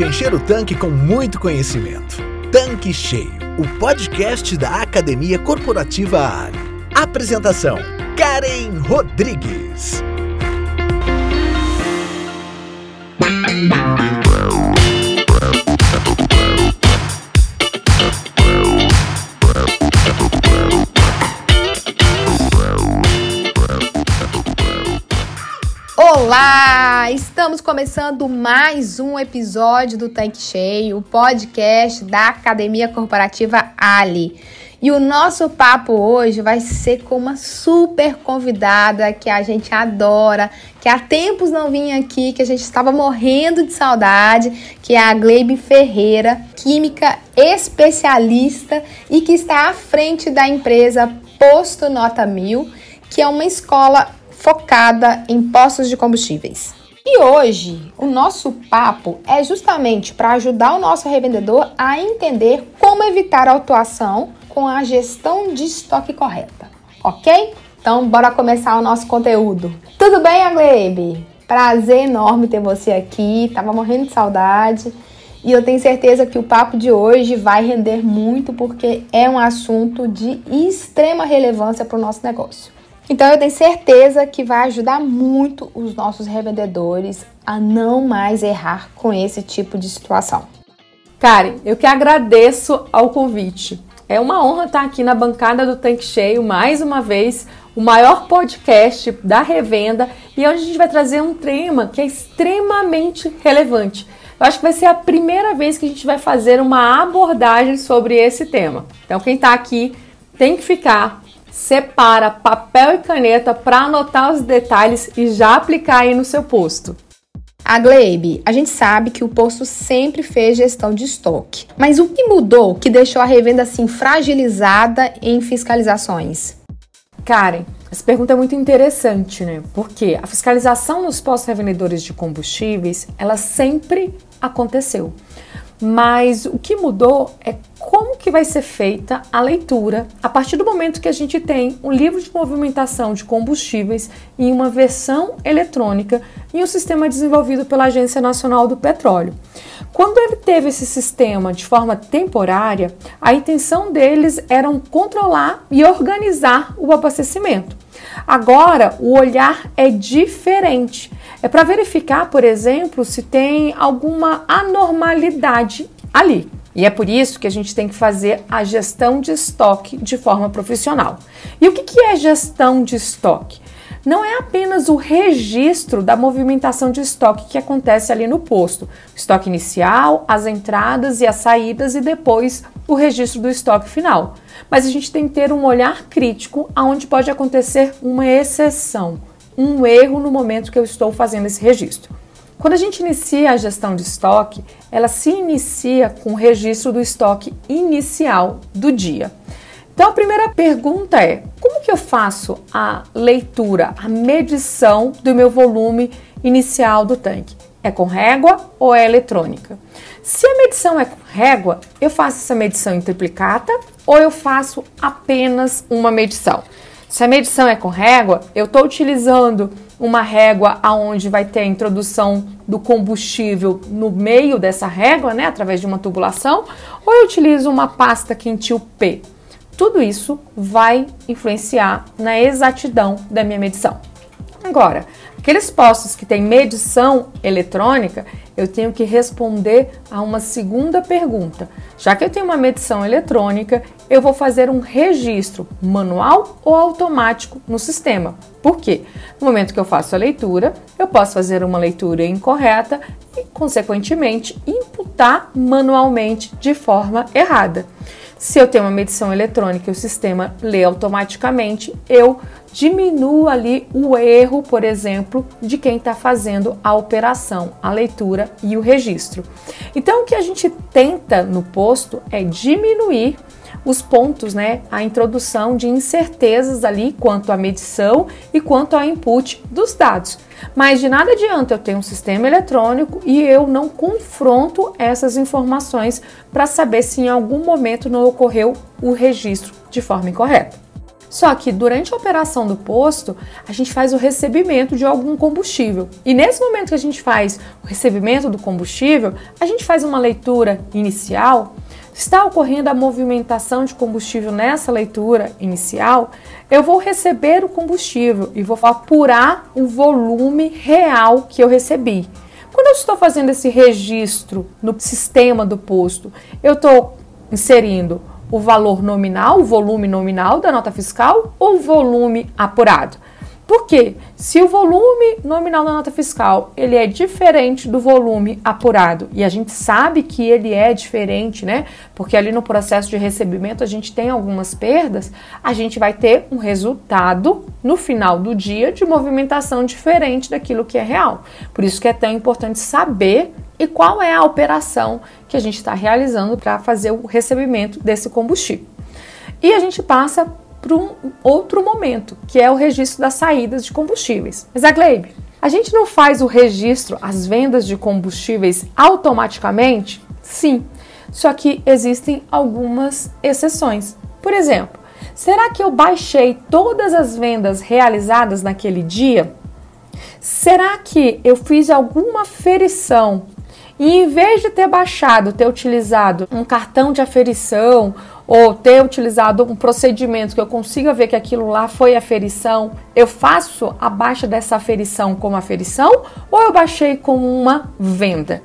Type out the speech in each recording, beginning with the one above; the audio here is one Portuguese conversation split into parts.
de encher o tanque com muito conhecimento. Tanque Cheio, o podcast da Academia Corporativa Ali. Apresentação: Karen Rodrigues. Olá! Estamos começando mais um episódio do Tanque Cheio, o podcast da Academia Corporativa Ali. E o nosso papo hoje vai ser com uma super convidada que a gente adora, que há tempos não vinha aqui, que a gente estava morrendo de saudade, que é a Gleibe Ferreira, química especialista e que está à frente da empresa Posto Nota Mil, que é uma escola focada em postos de combustíveis. E hoje, o nosso papo é justamente para ajudar o nosso revendedor a entender como evitar a autuação com a gestão de estoque correta, ok? Então, bora começar o nosso conteúdo. Tudo bem, Aglebe? Prazer enorme ter você aqui, tava morrendo de saudade. E eu tenho certeza que o papo de hoje vai render muito porque é um assunto de extrema relevância para o nosso negócio. Então eu tenho certeza que vai ajudar muito os nossos revendedores a não mais errar com esse tipo de situação. Karen, eu que agradeço ao convite. É uma honra estar aqui na bancada do Tanque Cheio mais uma vez, o maior podcast da revenda e hoje a gente vai trazer um tema que é extremamente relevante. Eu acho que vai ser a primeira vez que a gente vai fazer uma abordagem sobre esse tema. Então quem está aqui tem que ficar separa papel e caneta para anotar os detalhes e já aplicar aí no seu posto. A Glebe, a gente sabe que o posto sempre fez gestão de estoque. Mas o que mudou que deixou a revenda assim fragilizada em fiscalizações? Karen, essa pergunta é muito interessante, né? Porque a fiscalização nos postos revendedores de combustíveis, ela sempre aconteceu. Mas o que mudou é como que vai ser feita a leitura a partir do momento que a gente tem um livro de movimentação de combustíveis em uma versão eletrônica em um sistema desenvolvido pela Agência Nacional do Petróleo. Quando ele teve esse sistema de forma temporária, a intenção deles era controlar e organizar o abastecimento. Agora, o olhar é diferente. É para verificar, por exemplo, se tem alguma anormalidade ali. E é por isso que a gente tem que fazer a gestão de estoque de forma profissional. E o que é gestão de estoque? Não é apenas o registro da movimentação de estoque que acontece ali no posto, o estoque inicial, as entradas e as saídas e depois o registro do estoque final. Mas a gente tem que ter um olhar crítico aonde pode acontecer uma exceção, um erro no momento que eu estou fazendo esse registro. Quando a gente inicia a gestão de estoque, ela se inicia com o registro do estoque inicial do dia. Então a primeira pergunta é: como que eu faço a leitura, a medição do meu volume inicial do tanque? É com régua ou é eletrônica? Se a medição é com régua, eu faço essa medição em triplicata ou eu faço apenas uma medição? Se a medição é com régua, eu estou utilizando uma régua aonde vai ter a introdução do combustível no meio dessa régua, né, através de uma tubulação, ou eu utilizo uma pasta quentil P. Tudo isso vai influenciar na exatidão da minha medição. Agora, aqueles postos que têm medição eletrônica, eu tenho que responder a uma segunda pergunta. Já que eu tenho uma medição eletrônica, eu vou fazer um registro manual ou automático no sistema. Por quê? No momento que eu faço a leitura, eu posso fazer uma leitura incorreta e, consequentemente, imputar manualmente de forma errada. Se eu tenho uma medição eletrônica e o sistema lê automaticamente, eu diminuo ali o erro, por exemplo, de quem está fazendo a operação, a leitura e o registro. Então, o que a gente tenta no posto é diminuir os pontos, né, a introdução de incertezas ali quanto à medição e quanto ao input dos dados. Mas de nada adianta eu ter um sistema eletrônico e eu não confronto essas informações para saber se em algum momento não ocorreu o registro de forma incorreta. Só que durante a operação do posto, a gente faz o recebimento de algum combustível. E nesse momento que a gente faz o recebimento do combustível, a gente faz uma leitura inicial. Está ocorrendo a movimentação de combustível nessa leitura inicial, eu vou receber o combustível e vou apurar o volume real que eu recebi. Quando eu estou fazendo esse registro no sistema do posto, eu estou inserindo o valor nominal, o volume nominal da nota fiscal ou o volume apurado. Porque se o volume nominal da nota fiscal ele é diferente do volume apurado e a gente sabe que ele é diferente, né? Porque ali no processo de recebimento a gente tem algumas perdas, a gente vai ter um resultado no final do dia de movimentação diferente daquilo que é real. Por isso que é tão importante saber e qual é a operação que a gente está realizando para fazer o recebimento desse combustível. E a gente passa para um outro momento, que é o registro das saídas de combustíveis. Mas a Gleibe, a gente não faz o registro, as vendas de combustíveis automaticamente? Sim, só que existem algumas exceções. Por exemplo, será que eu baixei todas as vendas realizadas naquele dia? Será que eu fiz alguma aferição e em vez de ter baixado, ter utilizado um cartão de aferição ou ter utilizado um procedimento que eu consiga ver que aquilo lá foi aferição, eu faço a baixa dessa aferição como aferição ou eu baixei como uma venda?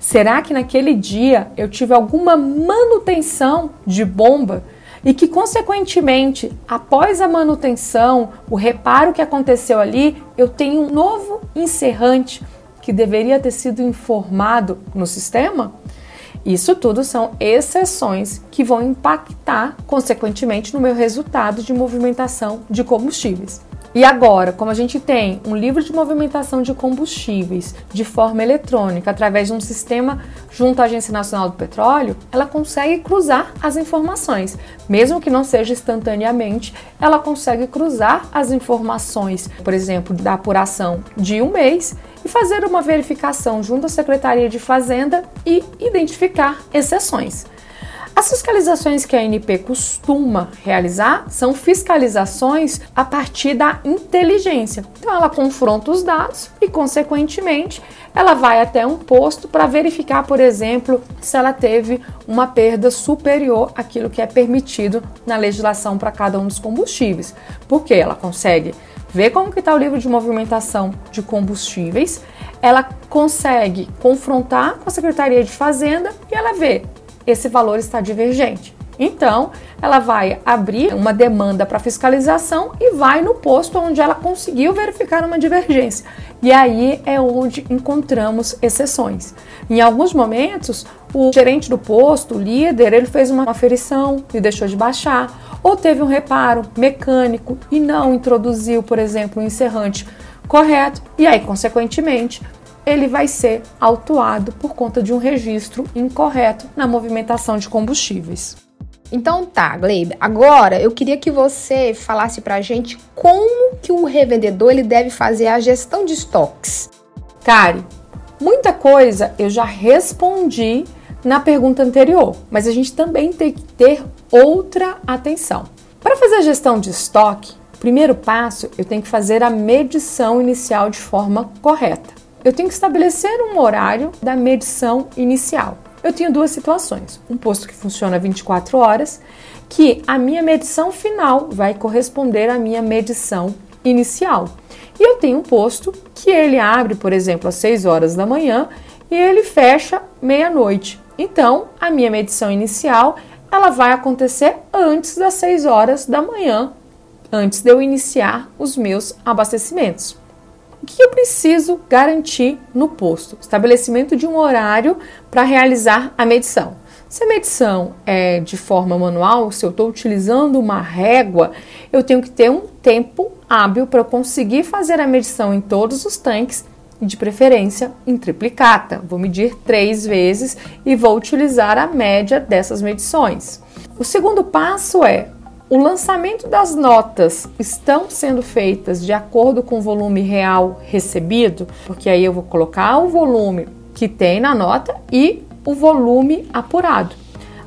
Será que naquele dia eu tive alguma manutenção de bomba e que, consequentemente, após a manutenção, o reparo que aconteceu ali, eu tenho um novo encerrante que deveria ter sido informado no sistema? Isso tudo são exceções que vão impactar, consequentemente, no meu resultado de movimentação de combustíveis. E agora, como a gente tem um livro de movimentação de combustíveis de forma eletrônica através de um sistema junto à Agência Nacional do Petróleo, ela consegue cruzar as informações. Mesmo que não seja instantaneamente, ela consegue cruzar as informações, por exemplo, da apuração de um mês e fazer uma verificação junto à Secretaria de Fazenda e identificar exceções. As fiscalizações que a ANP costuma realizar são fiscalizações a partir da inteligência. Então, ela confronta os dados e, consequentemente, ela vai até um posto para verificar, por exemplo, se ela teve uma perda superior àquilo que é permitido na legislação para cada um dos combustíveis. Porque ela consegue ver como está o livro de movimentação de combustíveis, ela consegue confrontar com a Secretaria de Fazenda e ela vê esse valor está divergente. Então, ela vai abrir uma demanda para fiscalização e vai no posto onde ela conseguiu verificar uma divergência. E aí é onde encontramos exceções. Em alguns momentos, o gerente do posto, o líder, ele fez uma aferição e deixou de baixar, ou teve um reparo mecânico e não introduziu, por exemplo, o um encerrante correto, e aí, consequentemente, ele vai ser autuado por conta de um registro incorreto na movimentação de combustíveis. Então tá, Gleibe. Agora eu queria que você falasse pra gente como que o revendedor ele deve fazer a gestão de estoques. Kari, muita coisa eu já respondi na pergunta anterior, mas a gente também tem que ter outra atenção. Para fazer a gestão de estoque, primeiro passo eu tenho que fazer a medição inicial de forma correta eu tenho que estabelecer um horário da medição inicial. Eu tenho duas situações: um posto que funciona 24 horas, que a minha medição final vai corresponder à minha medição inicial. E eu tenho um posto que ele abre, por exemplo, às 6 horas da manhã e ele fecha meia-noite. Então, a minha medição inicial, ela vai acontecer antes das 6 horas da manhã, antes de eu iniciar os meus abastecimentos. O que eu preciso garantir no posto? Estabelecimento de um horário para realizar a medição. Se a medição é de forma manual, se eu estou utilizando uma régua, eu tenho que ter um tempo hábil para conseguir fazer a medição em todos os tanques de preferência em triplicata. Vou medir três vezes e vou utilizar a média dessas medições. O segundo passo é o lançamento das notas estão sendo feitas de acordo com o volume real recebido, porque aí eu vou colocar o volume que tem na nota e o volume apurado.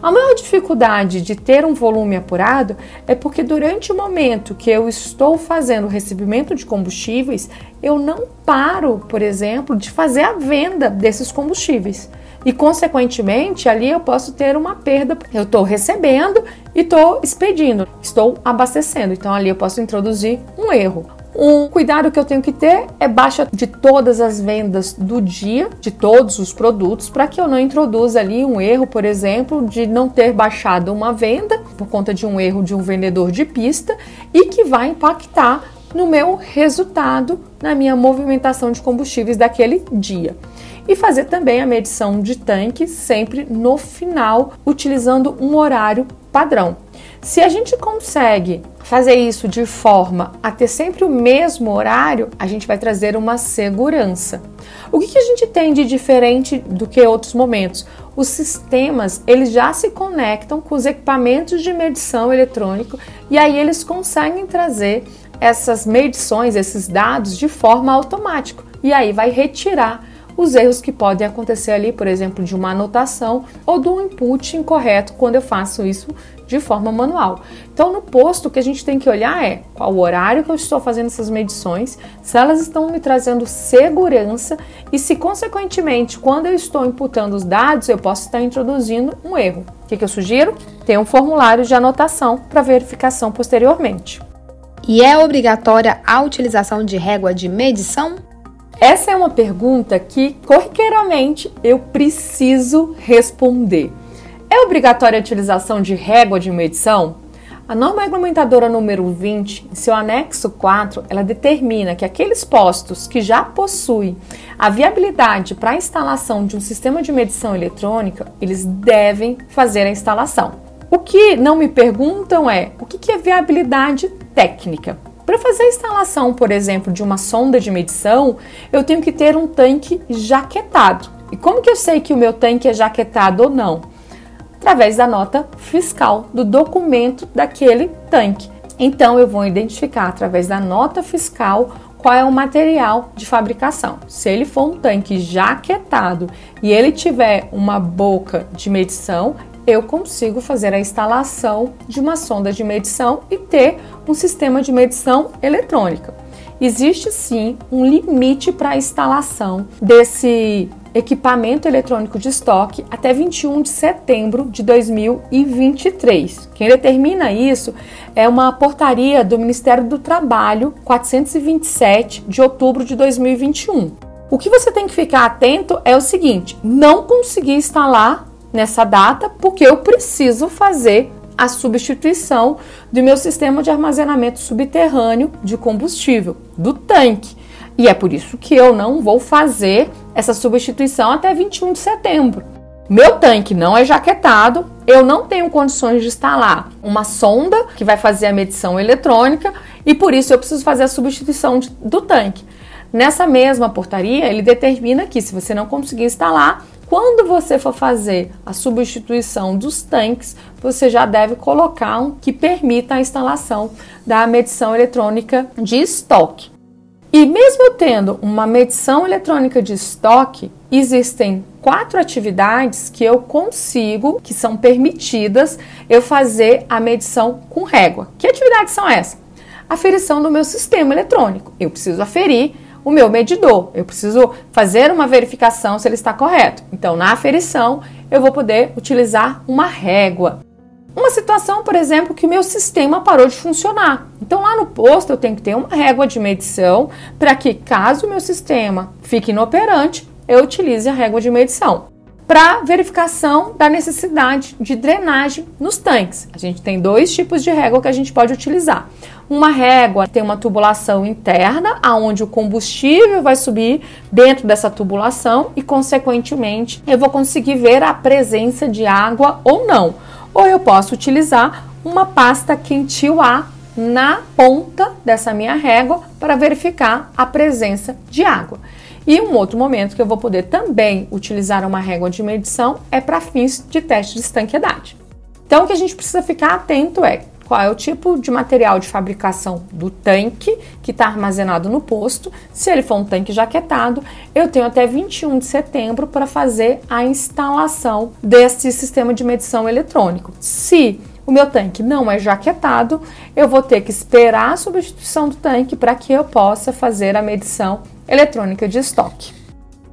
A maior dificuldade de ter um volume apurado é porque durante o momento que eu estou fazendo o recebimento de combustíveis, eu não paro, por exemplo, de fazer a venda desses combustíveis. E, consequentemente, ali eu posso ter uma perda. Eu estou recebendo e estou expedindo, estou abastecendo. Então, ali eu posso introduzir um erro. Um cuidado que eu tenho que ter é baixa de todas as vendas do dia, de todos os produtos, para que eu não introduza ali um erro, por exemplo, de não ter baixado uma venda por conta de um erro de um vendedor de pista e que vai impactar no meu resultado, na minha movimentação de combustíveis daquele dia. E fazer também a medição de tanque sempre no final, utilizando um horário padrão. Se a gente consegue fazer isso de forma a ter sempre o mesmo horário, a gente vai trazer uma segurança. O que, que, a gente tem de diferente do que outros momentos? Os sistemas eles já se conectam com os equipamentos de medição eletrônico e aí eles conseguem trazer essas medições, esses dados de forma automática e aí vai retirar os erros que podem acontecer ali, por exemplo, de uma anotação ou do input incorreto quando eu faço isso de forma manual. Então, no posto, o que a gente tem que olhar é qual o horário que eu estou fazendo essas medições, se elas estão me trazendo segurança e se, consequentemente, quando eu estou imputando os dados, eu posso estar introduzindo um erro. O que, que eu sugiro? Tem um formulário de anotação para verificação posteriormente. E é obrigatória a utilização de régua de medição? Essa é uma pergunta que corriqueiramente eu preciso responder. É obrigatória a utilização de régua de medição? A norma regulamentadora número 20, em seu anexo 4, ela determina que aqueles postos que já possuem a viabilidade para a instalação de um sistema de medição eletrônica, eles devem fazer a instalação. O que não me perguntam é o que é viabilidade técnica. Para fazer a instalação, por exemplo, de uma sonda de medição, eu tenho que ter um tanque jaquetado. E como que eu sei que o meu tanque é jaquetado ou não? Através da nota fiscal do documento daquele tanque. Então eu vou identificar através da nota fiscal qual é o material de fabricação. Se ele for um tanque jaquetado e ele tiver uma boca de medição, eu consigo fazer a instalação de uma sonda de medição e ter um sistema de medição eletrônica. Existe sim um limite para a instalação desse equipamento eletrônico de estoque até 21 de setembro de 2023. Quem determina isso é uma portaria do Ministério do Trabalho 427 de outubro de 2021. O que você tem que ficar atento é o seguinte: não conseguir instalar nessa data porque eu preciso fazer a substituição do meu sistema de armazenamento subterrâneo de combustível, do tanque. E é por isso que eu não vou fazer essa substituição até 21 de setembro. Meu tanque não é jaquetado, eu não tenho condições de instalar uma sonda que vai fazer a medição eletrônica e por isso eu preciso fazer a substituição de, do tanque. Nessa mesma portaria, ele determina que se você não conseguir instalar, quando você for fazer a substituição dos tanques, você já deve colocar um que permita a instalação da medição eletrônica de estoque. E mesmo tendo uma medição eletrônica de estoque, existem quatro atividades que eu consigo, que são permitidas, eu fazer a medição com régua. Que atividades são essas? Aferição do meu sistema eletrônico. Eu preciso aferir o meu medidor. Eu preciso fazer uma verificação se ele está correto. Então, na aferição, eu vou poder utilizar uma régua. Uma situação, por exemplo, que o meu sistema parou de funcionar. Então, lá no posto, eu tenho que ter uma régua de medição para que, caso o meu sistema fique inoperante, eu utilize a régua de medição para verificação da necessidade de drenagem nos tanques. A gente tem dois tipos de régua que a gente pode utilizar. Uma régua tem uma tubulação interna, aonde o combustível vai subir dentro dessa tubulação e, consequentemente, eu vou conseguir ver a presença de água ou não. Ou eu posso utilizar uma pasta quentil A na ponta dessa minha régua para verificar a presença de água. E um outro momento que eu vou poder também utilizar uma régua de medição é para fins de teste de estanqueidade. Então, o que a gente precisa ficar atento é qual é o tipo de material de fabricação do tanque que está armazenado no posto. Se ele for um tanque jaquetado, eu tenho até 21 de setembro para fazer a instalação desse sistema de medição eletrônico. Se o meu tanque não é jaquetado, eu vou ter que esperar a substituição do tanque para que eu possa fazer a medição eletrônica de estoque.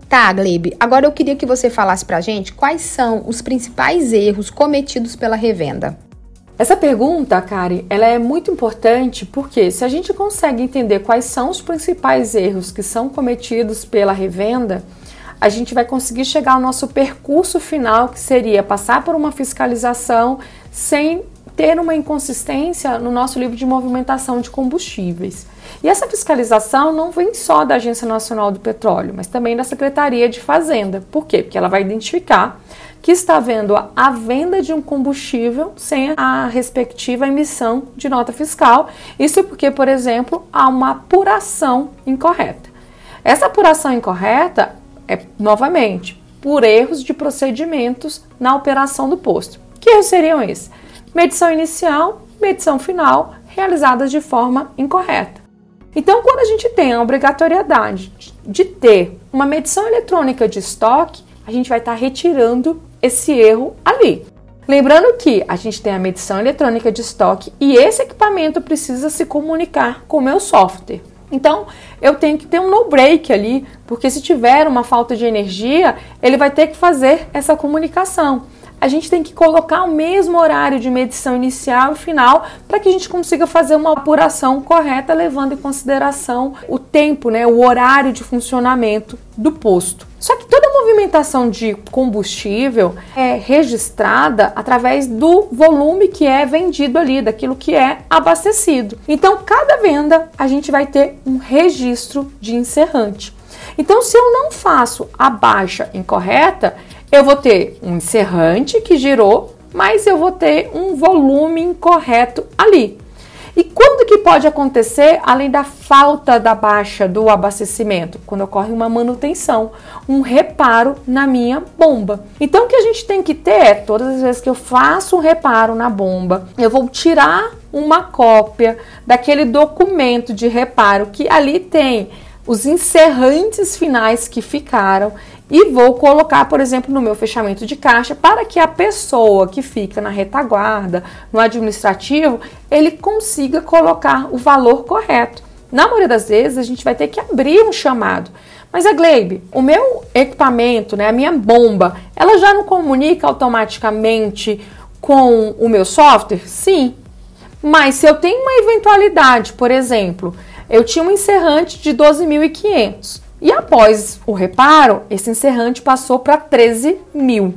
Tá, Glebe. Agora eu queria que você falasse pra gente quais são os principais erros cometidos pela revenda. Essa pergunta, Kari, ela é muito importante porque se a gente consegue entender quais são os principais erros que são cometidos pela revenda, a gente vai conseguir chegar ao nosso percurso final, que seria passar por uma fiscalização sem ter uma inconsistência no nosso livro de movimentação de combustíveis. E essa fiscalização não vem só da Agência Nacional do Petróleo, mas também da Secretaria de Fazenda. Por quê? Porque ela vai identificar que está havendo a venda de um combustível sem a respectiva emissão de nota fiscal. Isso porque, por exemplo, há uma apuração incorreta. Essa apuração incorreta é, novamente, por erros de procedimentos na operação do posto. Que erros seriam esses? Medição inicial, medição final, realizadas de forma incorreta. Então, quando a gente tem a obrigatoriedade de ter uma medição eletrônica de estoque, a gente vai estar retirando esse erro ali. Lembrando que a gente tem a medição eletrônica de estoque e esse equipamento precisa se comunicar com o meu software. Então, eu tenho que ter um no break ali, porque se tiver uma falta de energia, ele vai ter que fazer essa comunicação a gente tem que colocar o mesmo horário de medição inicial e final para que a gente consiga fazer uma apuração correta, levando em consideração o tempo, né, o horário de funcionamento do posto. Só que toda movimentação de combustível é registrada através do volume que é vendido ali, daquilo que é abastecido. Então, cada venda a gente vai ter um registro de encerrante. Então, se eu não faço a baixa incorreta, eu vou ter um encerrante que girou, mas eu vou ter um volume incorreto ali. E quando que pode acontecer, além da falta da baixa do abastecimento? Quando ocorre uma manutenção, um reparo na minha bomba. Então o que a gente tem que ter é, todas as vezes que eu faço um reparo na bomba, eu vou tirar uma cópia daquele documento de reparo que ali tem os encerrantes finais que ficaram e vou colocar, por exemplo, no meu fechamento de caixa para que a pessoa que fica na retaguarda, no administrativo, ele consiga colocar o valor correto. Na maioria das vezes, a gente vai ter que abrir um chamado. Mas a Gleibe, o meu equipamento, né, a minha bomba, ela já não comunica automaticamente com o meu software? Sim. Mas se eu tenho uma eventualidade, por exemplo, eu tinha um encerrante de 12.500 e após o reparo, esse encerrante passou para 13 mil.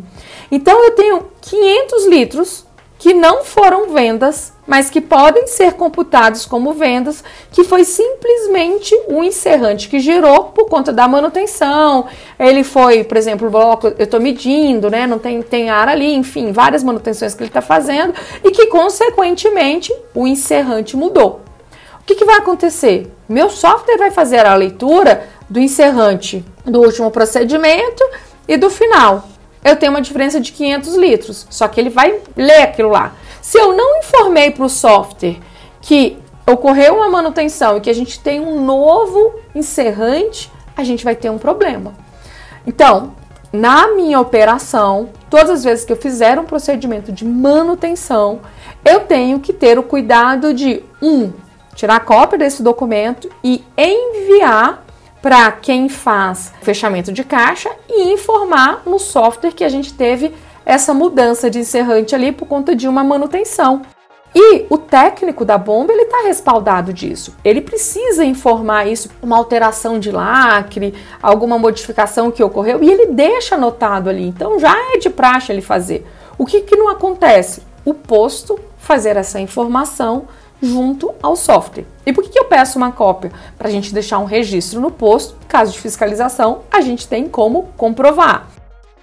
Então eu tenho 500 litros que não foram vendas, mas que podem ser computados como vendas, que foi simplesmente o um encerrante que gerou por conta da manutenção. Ele foi, por exemplo, bloco, eu estou medindo, né? Não tem, tem ar ali, enfim, várias manutenções que ele está fazendo e que, consequentemente, o encerrante mudou. O que, que vai acontecer? Meu software vai fazer a leitura do encerrante do último procedimento e do final. Eu tenho uma diferença de 500 litros, só que ele vai ler aquilo lá. Se eu não informei para o software que ocorreu uma manutenção e que a gente tem um novo encerrante, a gente vai ter um problema. Então, na minha operação, todas as vezes que eu fizer um procedimento de manutenção, eu tenho que ter o cuidado de um tirar cópia desse documento e enviar para quem faz fechamento de caixa e informar no software que a gente teve essa mudança de encerrante ali por conta de uma manutenção. E o técnico da bomba ele está respaldado disso. Ele precisa informar isso, uma alteração de lacre, alguma modificação que ocorreu e ele deixa anotado ali. Então já é de praxe ele fazer. O que, que não acontece? O posto fazer essa informação junto ao software. E por que, eu peço uma cópia? Para a gente deixar um registro no posto, caso de fiscalização, a gente tem como comprovar.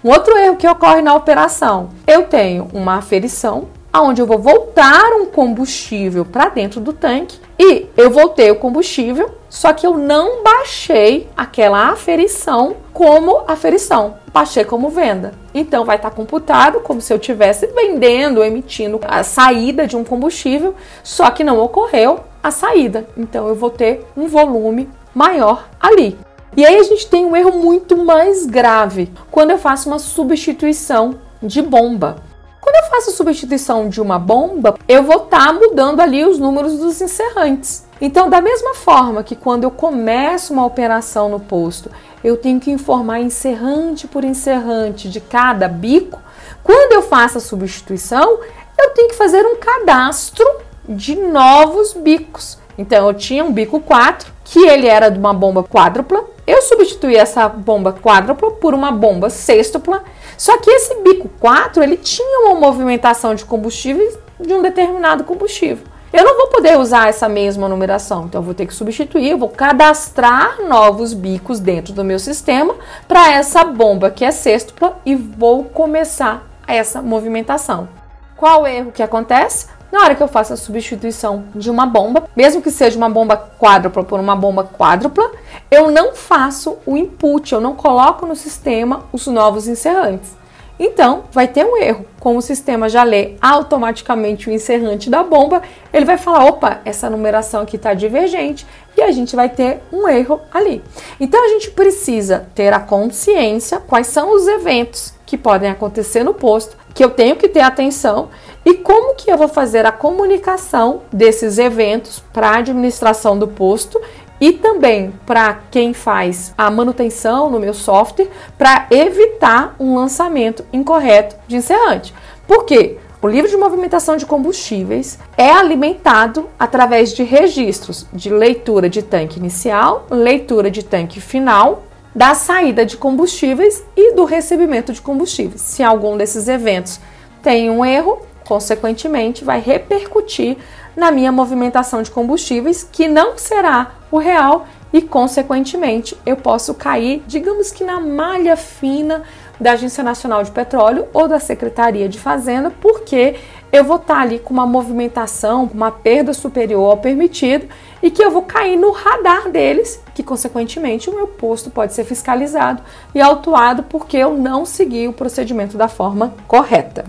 Um outro erro que ocorre na operação: eu tenho uma aferição aonde eu vou voltar um combustível para dentro do tanque e eu voltei o combustível, só que eu não baixei aquela aferição como aferição, baixei como venda. Então vai estar computado como se eu estivesse vendendo, emitindo a saída de um combustível, só que não ocorreu a saída. Então eu vou ter um volume maior ali. E aí a gente tem um erro muito mais grave quando eu faço uma substituição de bomba. Quando eu faço a substituição de uma bomba, eu vou estar tá mudando ali os números dos encerrantes. Então, da mesma forma que quando eu começo uma operação no posto, eu tenho que informar encerrante por encerrante de cada bico, quando eu faço a substituição, eu tenho que fazer um cadastro de novos bicos. Então, eu tinha um bico 4, que ele era de uma bomba quádrupla, eu substituí essa bomba quádrupla por uma bomba sextupla, só que esse bico 4, ele tinha uma movimentação de combustível de um determinado combustível. Eu não vou poder usar essa mesma numeração, então eu vou ter que substituir, eu vou cadastrar novos bicos dentro do meu sistema para essa bomba que é sextupla e vou começar essa movimentação. Qual o erro que acontece? Na hora que eu faço a substituição de uma bomba, mesmo que seja uma bomba quádrupla por uma bomba quádrupla, eu não faço o input, eu não coloco no sistema os novos encerrantes. Então, vai ter um erro. Como o sistema já lê automaticamente o encerrante da bomba, ele vai falar: opa, essa numeração aqui está divergente e a gente vai ter um erro ali. Então, a gente precisa ter a consciência quais são os eventos que podem acontecer no posto, que eu tenho que ter atenção e como que eu vou fazer a comunicação desses eventos para a administração do posto e também para quem faz a manutenção no meu software para evitar um lançamento incorreto de encerrante. Por quê? O livro de movimentação de combustíveis é alimentado através de registros de leitura de tanque inicial, leitura de tanque final, da saída de combustíveis e do recebimento de combustíveis. Se algum desses eventos tem um erro, consequentemente, vai repercutir na minha movimentação de combustíveis, que não será o real e, consequentemente, eu posso cair, digamos que na malha fina da Agência Nacional de Petróleo ou da Secretaria de Fazenda, porque eu vou estar ali com uma movimentação, uma perda superior ao permitido e que eu vou cair no radar deles, que consequentemente o meu posto pode ser fiscalizado e autuado porque eu não segui o procedimento da forma correta.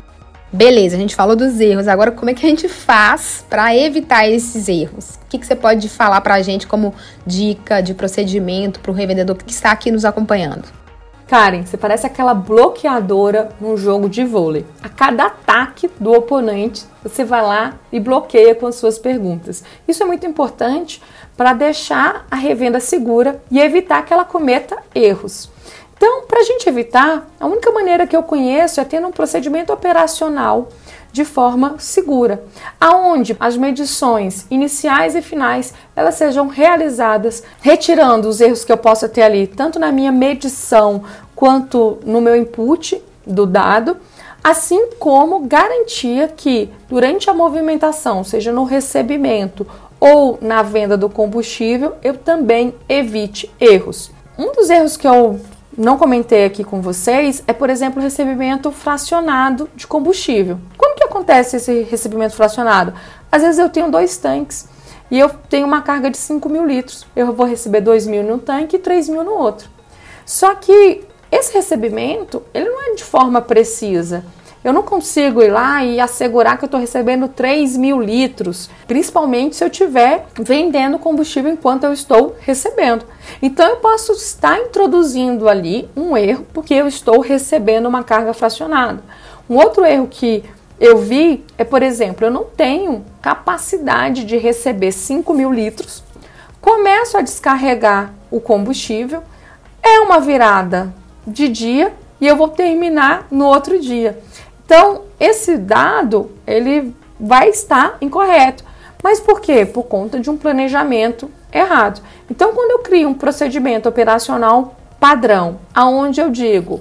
Beleza, a gente falou dos erros. Agora, como é que a gente faz para evitar esses erros? O que, que você pode falar para a gente como dica de procedimento para o revendedor que está aqui nos acompanhando? Karen, você parece aquela bloqueadora num jogo de vôlei. A cada ataque do oponente, você vai lá e bloqueia com as suas perguntas. Isso é muito importante para deixar a revenda segura e evitar que ela cometa erros. Então, para a gente evitar, a única maneira que eu conheço é tendo um procedimento operacional de forma segura, aonde as medições iniciais e finais elas sejam realizadas, retirando os erros que eu possa ter ali, tanto na minha medição quanto no meu input do dado, assim como garantia que durante a movimentação, seja no recebimento ou na venda do combustível, eu também evite erros. Um dos erros que eu não comentei aqui com vocês é, por exemplo, o recebimento fracionado de combustível. Como que acontece esse recebimento fracionado? Às vezes eu tenho dois tanques e eu tenho uma carga de 5 mil litros. Eu vou receber 2 mil num tanque e 3 mil no outro. Só que esse recebimento, ele não é de forma precisa. Eu não consigo ir lá e assegurar que eu estou recebendo 3 mil litros, principalmente se eu estiver vendendo combustível enquanto eu estou recebendo. Então eu posso estar introduzindo ali um erro porque eu estou recebendo uma carga fracionada. Um outro erro que eu vi é, por exemplo, eu não tenho capacidade de receber 5 mil litros, começo a descarregar o combustível, é uma virada de dia e eu vou terminar no outro dia. Então, esse dado, ele vai estar incorreto. Mas por quê? Por conta de um planejamento errado. Então, quando eu crio um procedimento operacional padrão, aonde eu digo,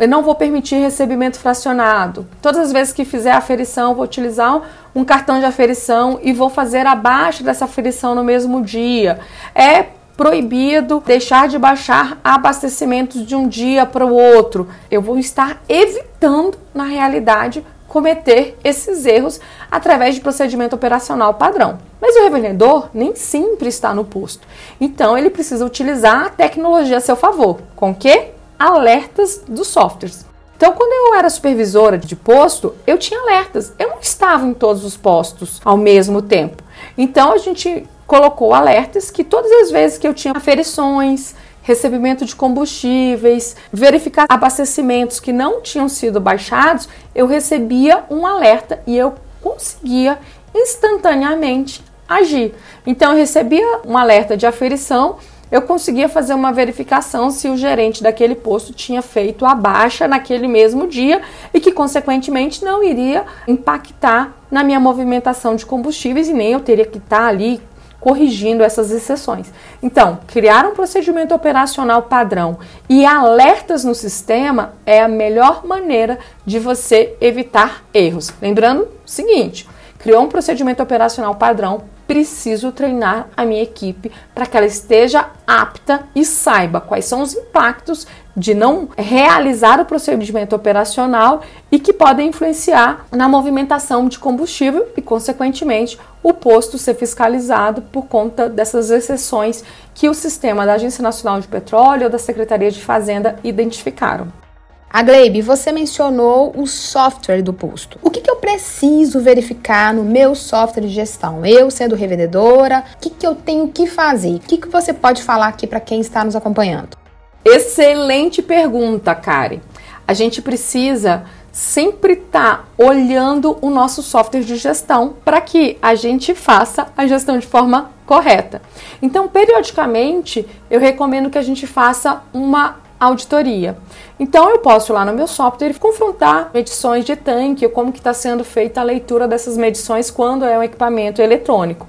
eu não vou permitir recebimento fracionado. Todas as vezes que fizer aferição, vou utilizar um cartão de aferição e vou fazer abaixo dessa aferição no mesmo dia. É proibido deixar de baixar abastecimentos de um dia para o outro. Eu vou estar evitando, na realidade, cometer esses erros através de procedimento operacional padrão. Mas o revendedor nem sempre está no posto. Então ele precisa utilizar a tecnologia a seu favor. Com que? Alertas dos softwares. Então, quando eu era supervisora de posto, eu tinha alertas. Eu não estava em todos os postos ao mesmo tempo. Então, a gente colocou alertas que todas as vezes que eu tinha aferições, recebimento de combustíveis, verificar abastecimentos que não tinham sido baixados, eu recebia um alerta e eu conseguia instantaneamente agir. Então eu recebia um alerta de aferição, eu conseguia fazer uma verificação se o gerente daquele posto tinha feito a baixa naquele mesmo dia e que consequentemente não iria impactar na minha movimentação de combustíveis e nem eu teria que estar ali corrigindo essas exceções. Então, criar um procedimento operacional padrão e alertas no sistema é a melhor maneira de você evitar erros. Lembrando o seguinte: criou um procedimento operacional padrão, preciso treinar a minha equipe para que ela esteja apta e saiba quais são os impactos de não realizar o procedimento operacional e que podem influenciar na movimentação de combustível e, consequentemente, o posto ser fiscalizado por conta dessas exceções que o sistema da Agência Nacional de Petróleo ou da Secretaria de Fazenda identificaram. A Gleibe, você mencionou o software do posto. O que, que, eu preciso verificar no meu software de gestão? Eu, sendo revendedora, o que, que eu tenho que fazer? O que, que você pode falar aqui para quem está nos acompanhando? Excelente pergunta, Kari. A gente precisa sempre estar tá olhando o nosso software de gestão para que a gente faça a gestão de forma correta. Então, periodicamente, eu recomendo que a gente faça uma auditoria. Então eu posso ir lá no meu software e confrontar medições de tanque, como que está sendo feita a leitura dessas medições quando é um equipamento eletrônico.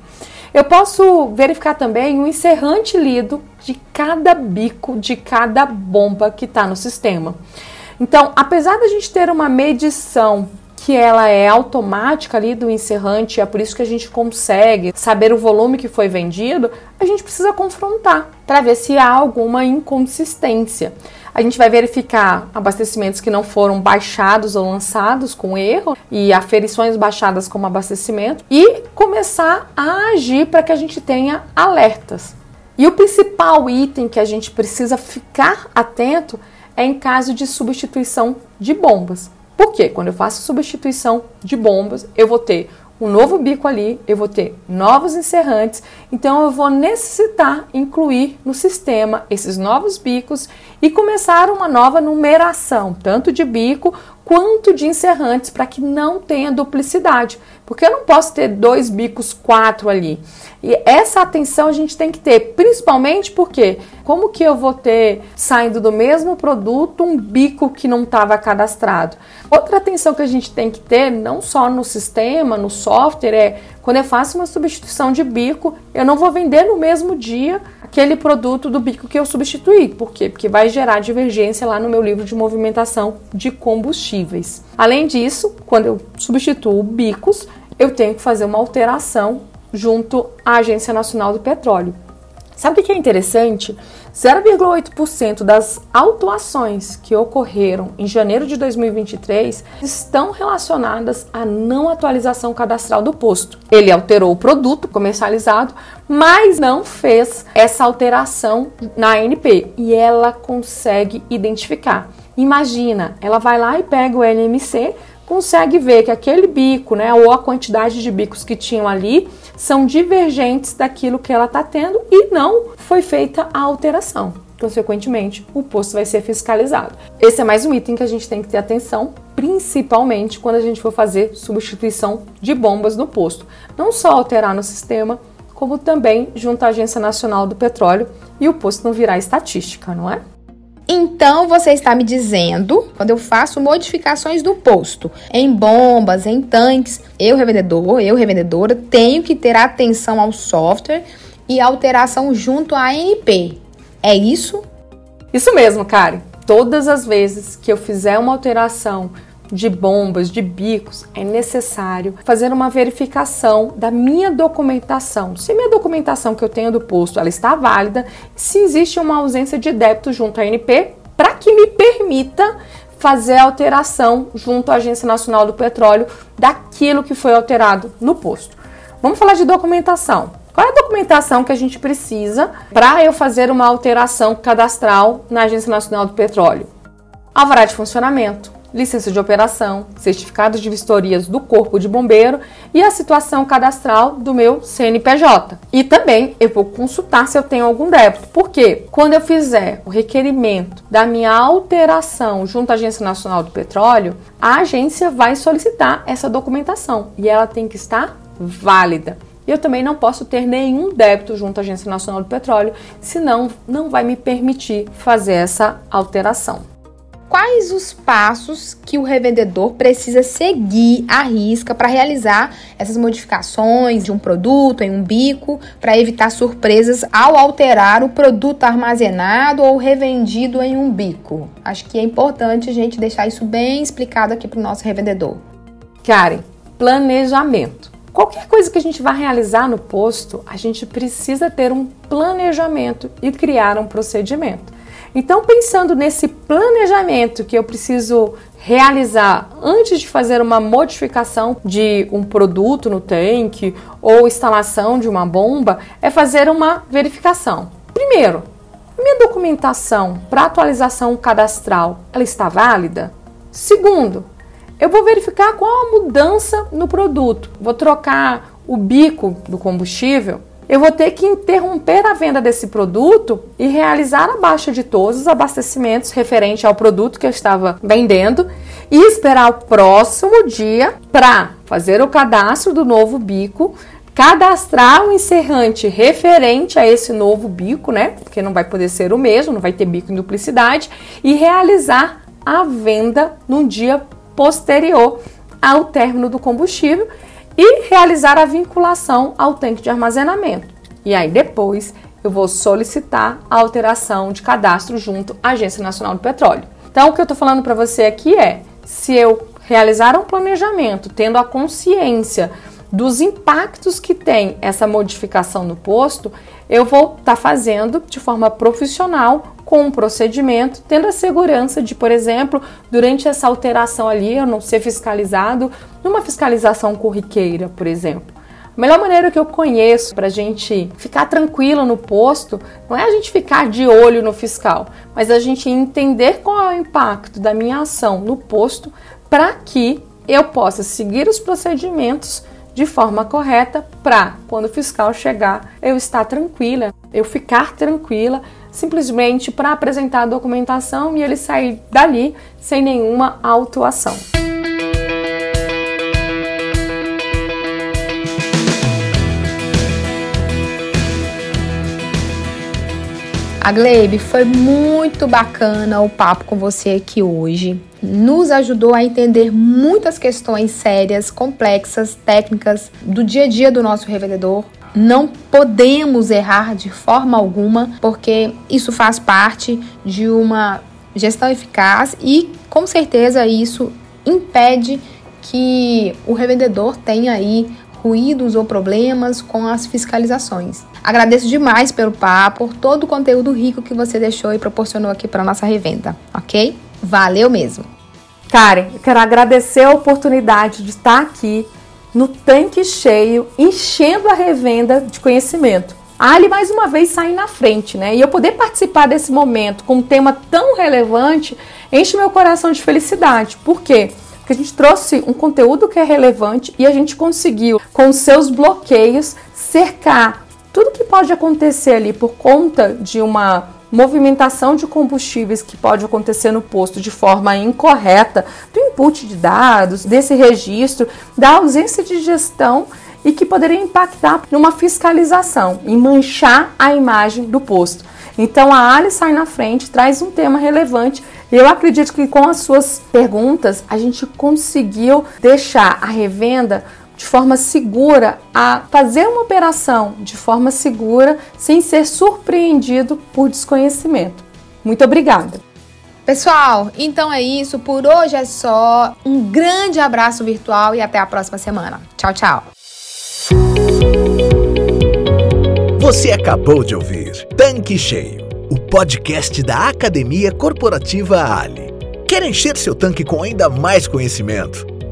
Eu posso verificar também o encerrante lido de cada bico de cada bomba que está no sistema. Então, apesar da gente ter uma medição que ela é automática ali do encerrante, é por isso que a gente consegue saber o volume que foi vendido, a gente precisa confrontar para ver se há alguma inconsistência. A gente vai verificar abastecimentos que não foram baixados ou lançados com erro e aferições baixadas como abastecimento e começar a agir para que a gente tenha alertas. E o principal item que a gente precisa ficar atento é em caso de substituição de bombas. Por quê? Quando eu faço substituição de bombas, eu vou ter um novo bico ali, eu vou ter novos encerrantes, então eu vou necessitar incluir no sistema esses novos bicos e começar uma nova numeração, tanto de bico quanto de encerrantes, para que não tenha duplicidade, porque eu não posso ter dois bicos, quatro ali. E essa atenção a gente tem que ter, principalmente porque como que eu vou ter saindo do mesmo produto um bico que não estava cadastrado? Outra atenção que a gente tem que ter, não só no sistema, no software, é quando eu faço uma substituição de bico, eu não vou vender no mesmo dia aquele produto do bico que eu substituí. Por quê? Porque vai gerar divergência lá no meu livro de movimentação de combustíveis. Além disso, quando eu substituo bicos, eu tenho que fazer uma alteração junto à Agência Nacional do Petróleo. Sabe o que é interessante? 0,8% das autuações que ocorreram em janeiro de 2023 estão relacionadas à não atualização cadastral do posto. Ele alterou o produto comercializado, mas não fez essa alteração na ANP e ela consegue identificar. Imagina, ela vai lá e pega o LMC, consegue ver que aquele bico, né, ou a quantidade de bicos que tinham ali, são divergentes daquilo que ela está tendo e não foi feita a alteração. Consequentemente, o posto vai ser fiscalizado. Esse é mais um item que a gente tem que ter atenção, principalmente quando a gente for fazer substituição de bombas no posto. Não só alterar no sistema, como também junto à Agência Nacional do Petróleo e o posto não virar estatística, não é? Então você está me dizendo, quando eu faço modificações do posto, em bombas, em tanques, eu revendedor, eu revendedora, tenho que ter atenção ao software e alteração junto à ANP. É isso? Isso mesmo, Karen. Todas as vezes que eu fizer uma alteração de bombas, de bicos, é necessário fazer uma verificação da minha documentação. Se minha documentação que eu tenho do posto ela está válida, se existe uma ausência de débito junto à ANP, para que me permita fazer a alteração junto à Agência Nacional do Petróleo daquilo que foi alterado no posto. Vamos falar de documentação. Qual é a documentação que a gente precisa para eu fazer uma alteração cadastral na Agência Nacional do Petróleo? Alvará de funcionamento, licença de operação, certificado de vistorias do Corpo de Bombeiro e a situação cadastral do meu CNPJ. E também eu vou consultar se eu tenho algum débito, porque quando eu fizer o requerimento da minha alteração junto à Agência Nacional do Petróleo, a agência vai solicitar essa documentação e ela tem que estar válida. Eu também não posso ter nenhum débito junto à Agência Nacional do Petróleo, senão não vai me permitir fazer essa alteração quais os passos que o revendedor precisa seguir à risca para realizar essas modificações de um produto em um bico para evitar surpresas ao alterar o produto armazenado ou revendido em um bico. Acho que é importante a gente deixar isso bem explicado aqui para o nosso revendedor. Karen, planejamento. Qualquer coisa que a gente vai realizar no posto, a gente precisa ter um planejamento e criar um procedimento. Então, pensando nesse planejamento que eu preciso realizar antes de fazer uma modificação de um produto no tanque ou instalação de uma bomba, é fazer uma verificação. Primeiro, minha documentação para atualização cadastral, ela está válida? Segundo, eu vou verificar qual a mudança no produto. Vou trocar o bico do combustível eu vou ter que interromper a venda desse produto e realizar a baixa de todos os abastecimentos referente ao produto que eu estava vendendo e esperar o próximo dia para fazer o cadastro do novo bico, cadastrar o encerrante referente a esse novo bico, né? Porque não vai poder ser o mesmo, não vai ter bico em duplicidade, e realizar a venda num dia posterior ao término do combustível e realizar a vinculação ao tanque de armazenamento. E aí depois eu vou solicitar a alteração de cadastro junto à Agência Nacional do Petróleo. Então o que eu estou falando para você aqui é, se eu realizar um planejamento tendo a consciência dos impactos que tem essa modificação no posto, eu vou estar tá fazendo de forma profissional com um procedimento, tendo a segurança de, por exemplo, durante essa alteração ali, eu não ser fiscalizado numa fiscalização corriqueira, por exemplo. A melhor maneira que eu conheço para a gente ficar tranquilo no posto não é a gente ficar de olho no fiscal, mas a gente entender qual é o impacto da minha ação no posto para que eu possa seguir os procedimentos de forma correta para quando o fiscal chegar eu estar tranquila, eu ficar tranquila simplesmente para apresentar a documentação e ele sair dali sem nenhuma autuação. A Glebe, foi muito bacana o papo com você aqui hoje. Nos ajudou a entender muitas questões sérias, complexas, técnicas do dia a dia do nosso revendedor, não podemos errar de forma alguma, porque isso faz parte de uma gestão eficaz e com certeza isso impede que o revendedor tenha aí ruídos ou problemas com as fiscalizações. Agradeço demais pelo papo, por todo o conteúdo rico que você deixou e proporcionou aqui para nossa revenda, ok? Valeu mesmo. Karen, eu quero agradecer a oportunidade de estar aqui no tanque cheio, enchendo a revenda de conhecimento. Ali mais uma vez sai na frente, né? E eu poder participar desse momento com um tema tão relevante enche meu coração de felicidade. Por quê? Porque a gente trouxe um conteúdo que é relevante e a gente conseguiu, com seus bloqueios, cercar tudo que pode acontecer ali por conta de uma movimentação de combustíveis que pode acontecer no posto de forma incorreta, do input de dados, desse registro, da ausência de gestão e que poderia impactar numa fiscalização e manchar a imagem do posto. Então a Ali sai na frente, traz um tema relevante e eu acredito que com as suas perguntas a gente conseguiu deixar a revenda de forma segura a fazer uma operação de forma segura sem ser surpreendido por desconhecimento. Muito obrigada. Pessoal, então é isso. Por hoje é só. Um grande abraço virtual e até a próxima semana. Tchau, tchau. Você acabou de ouvir Tanque Cheio, o podcast da Academia Corporativa Ali. Quer encher seu tanque com ainda mais conhecimento?